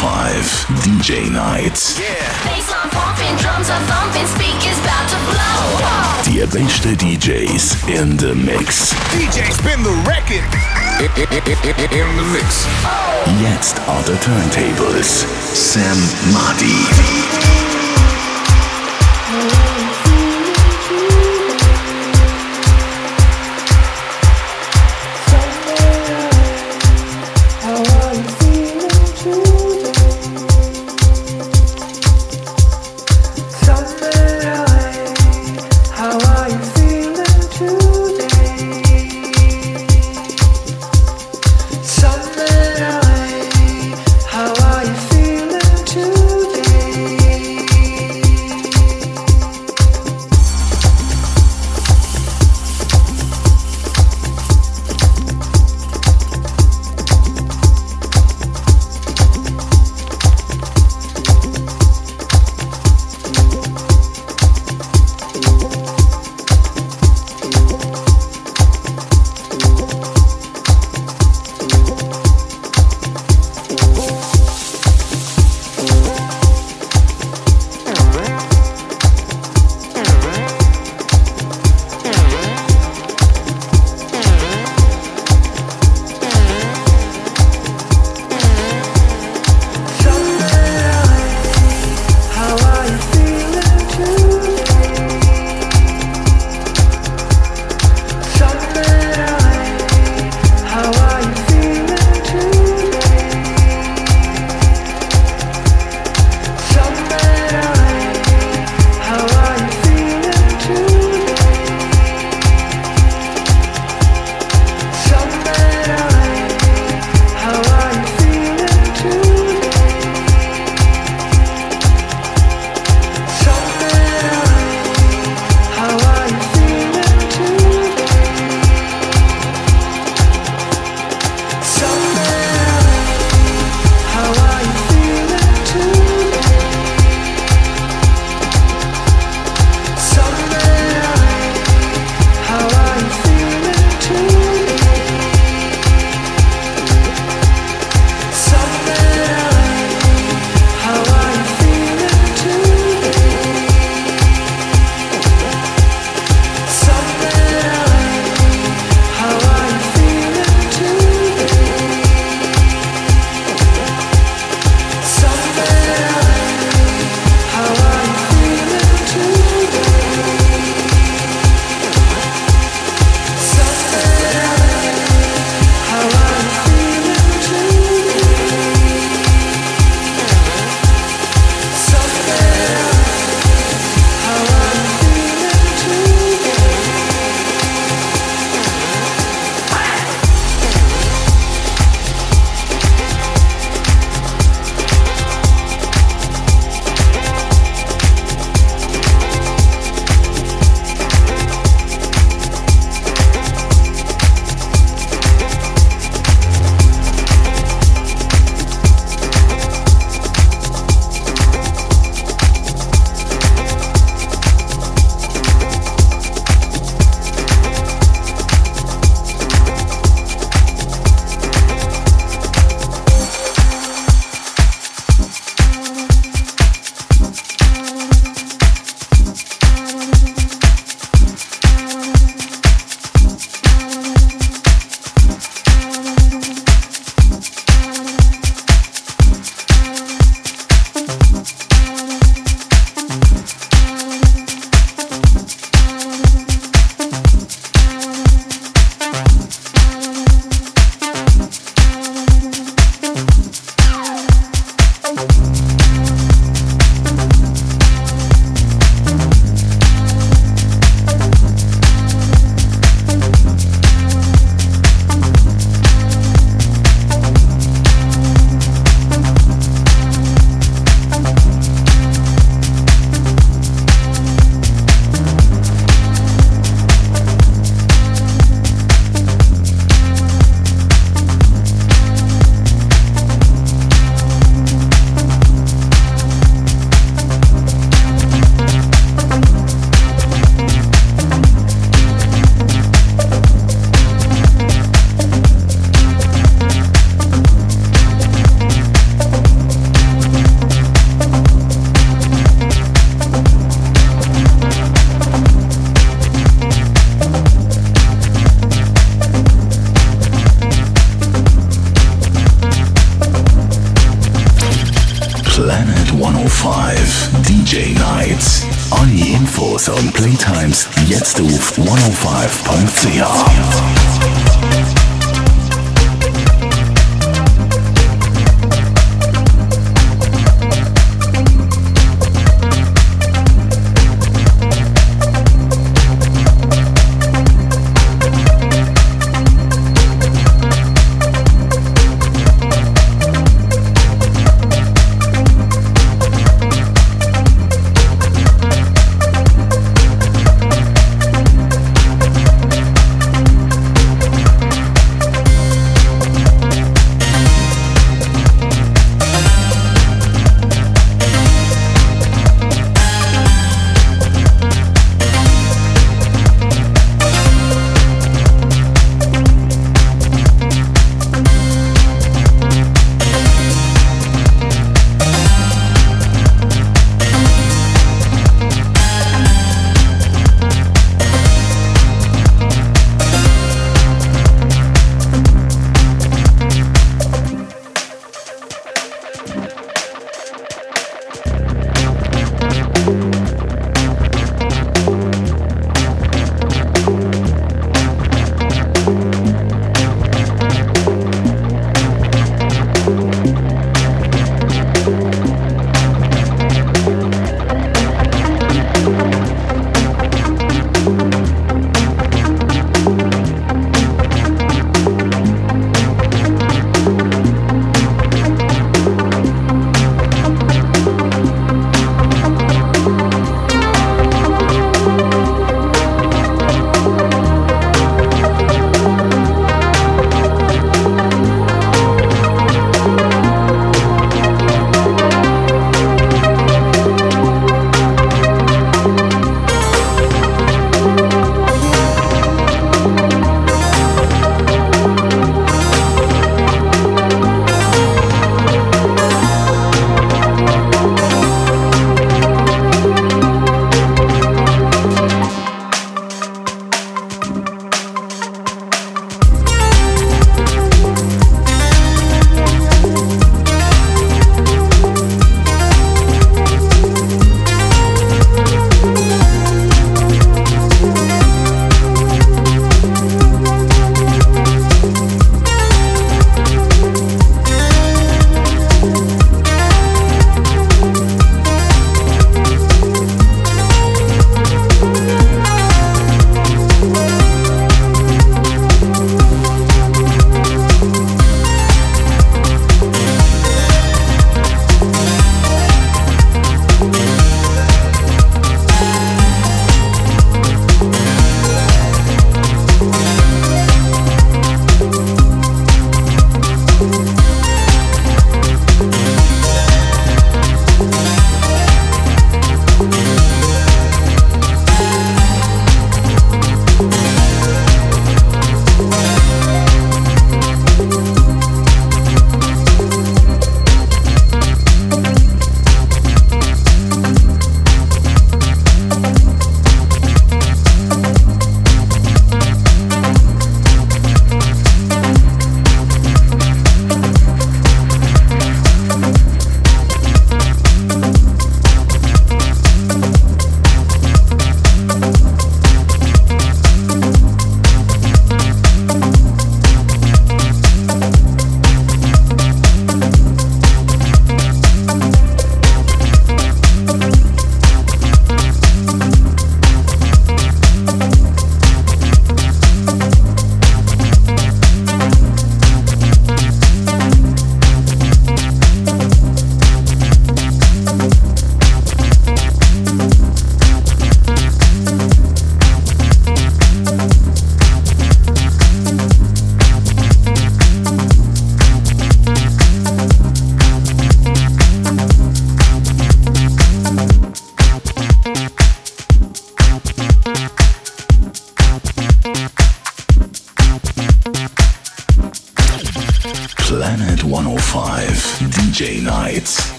5 DJ Night. Bassline pumping, drums are thumping, speakers about to blow. Die beste DJs in the Mix. DJ spin the record. In the mix. Jetzt on the turntables. Sam Madi.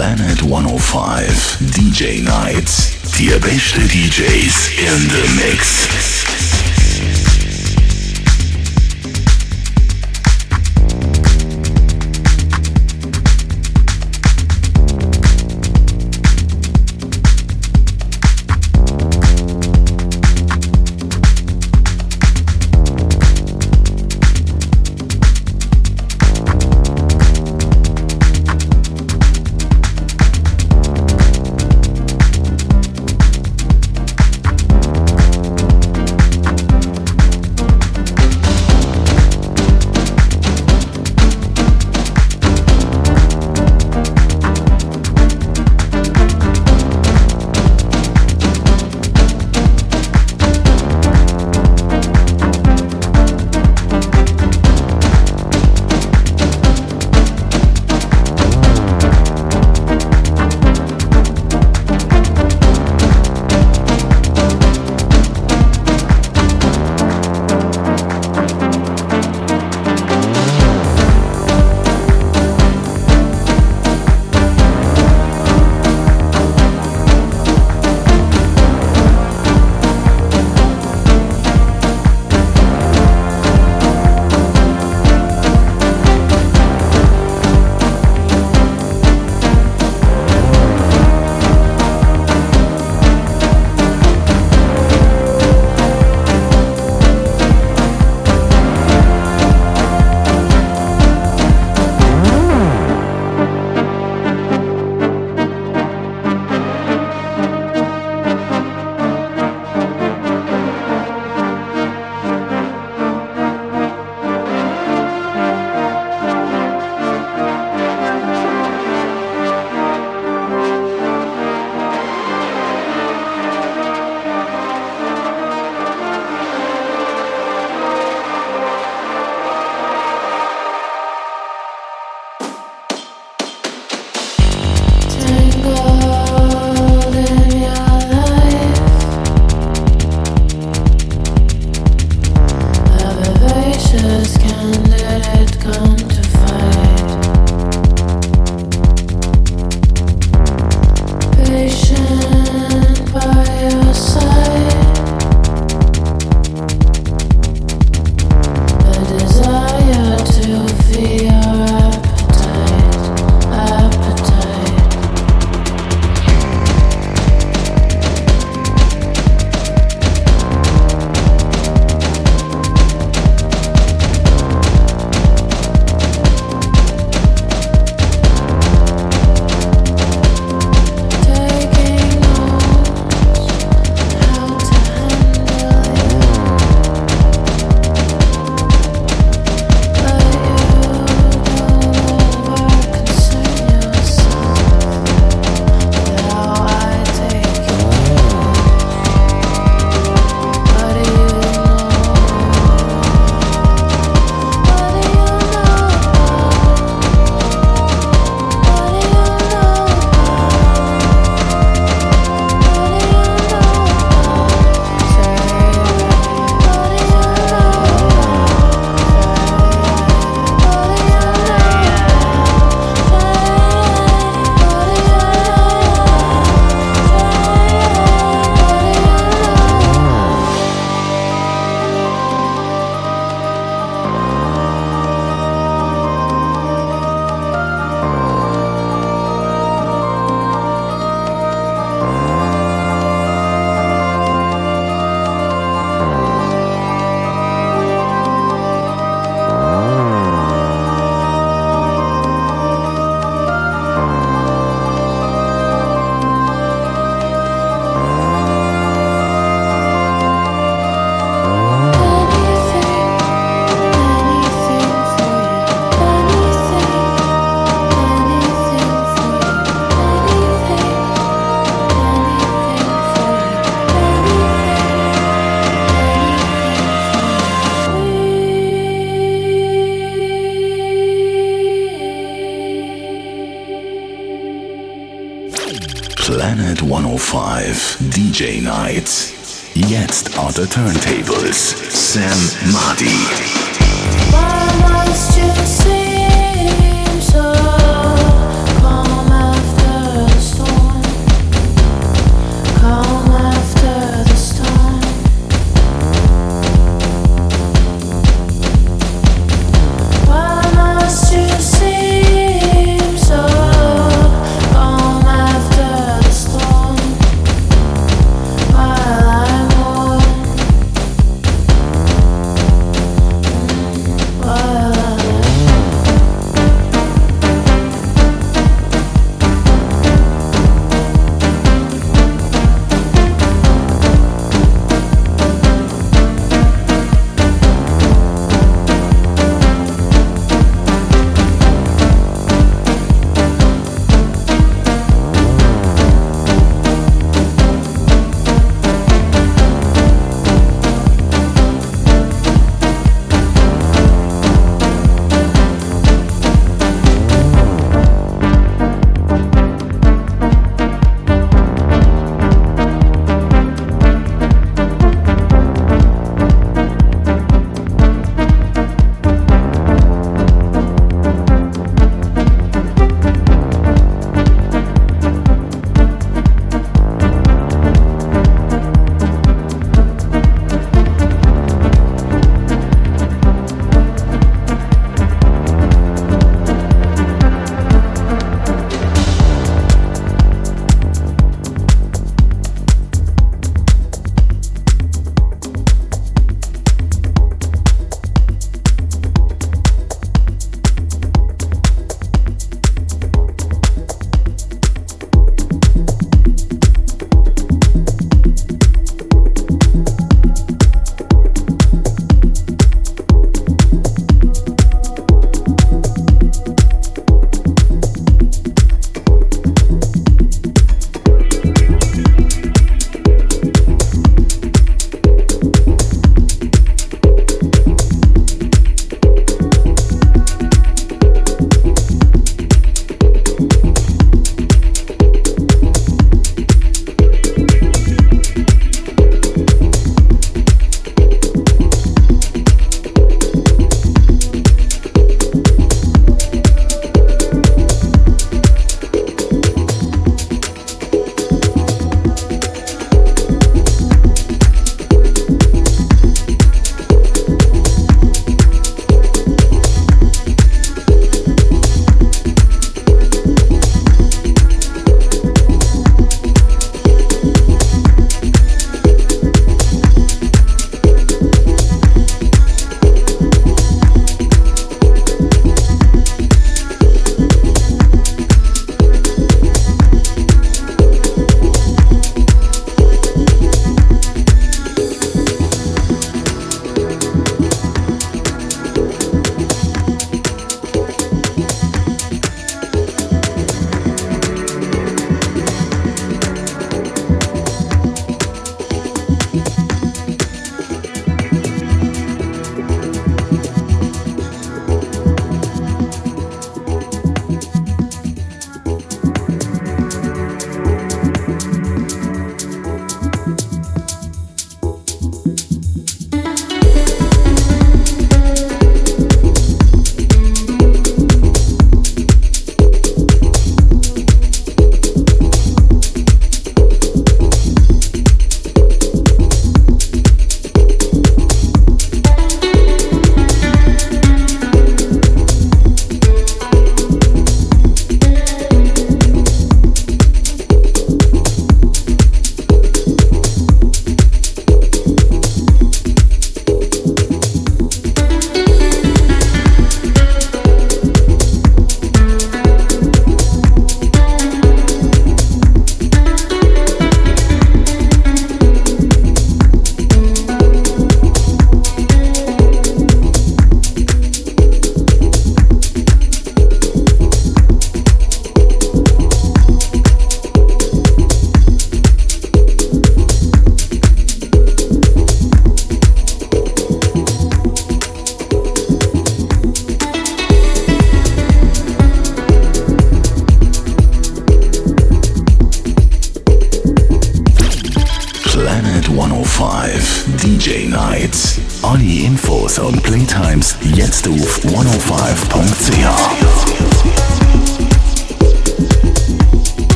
Planet 105 DJ Nights. Die beste DJs in the Mix.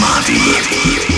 Madi.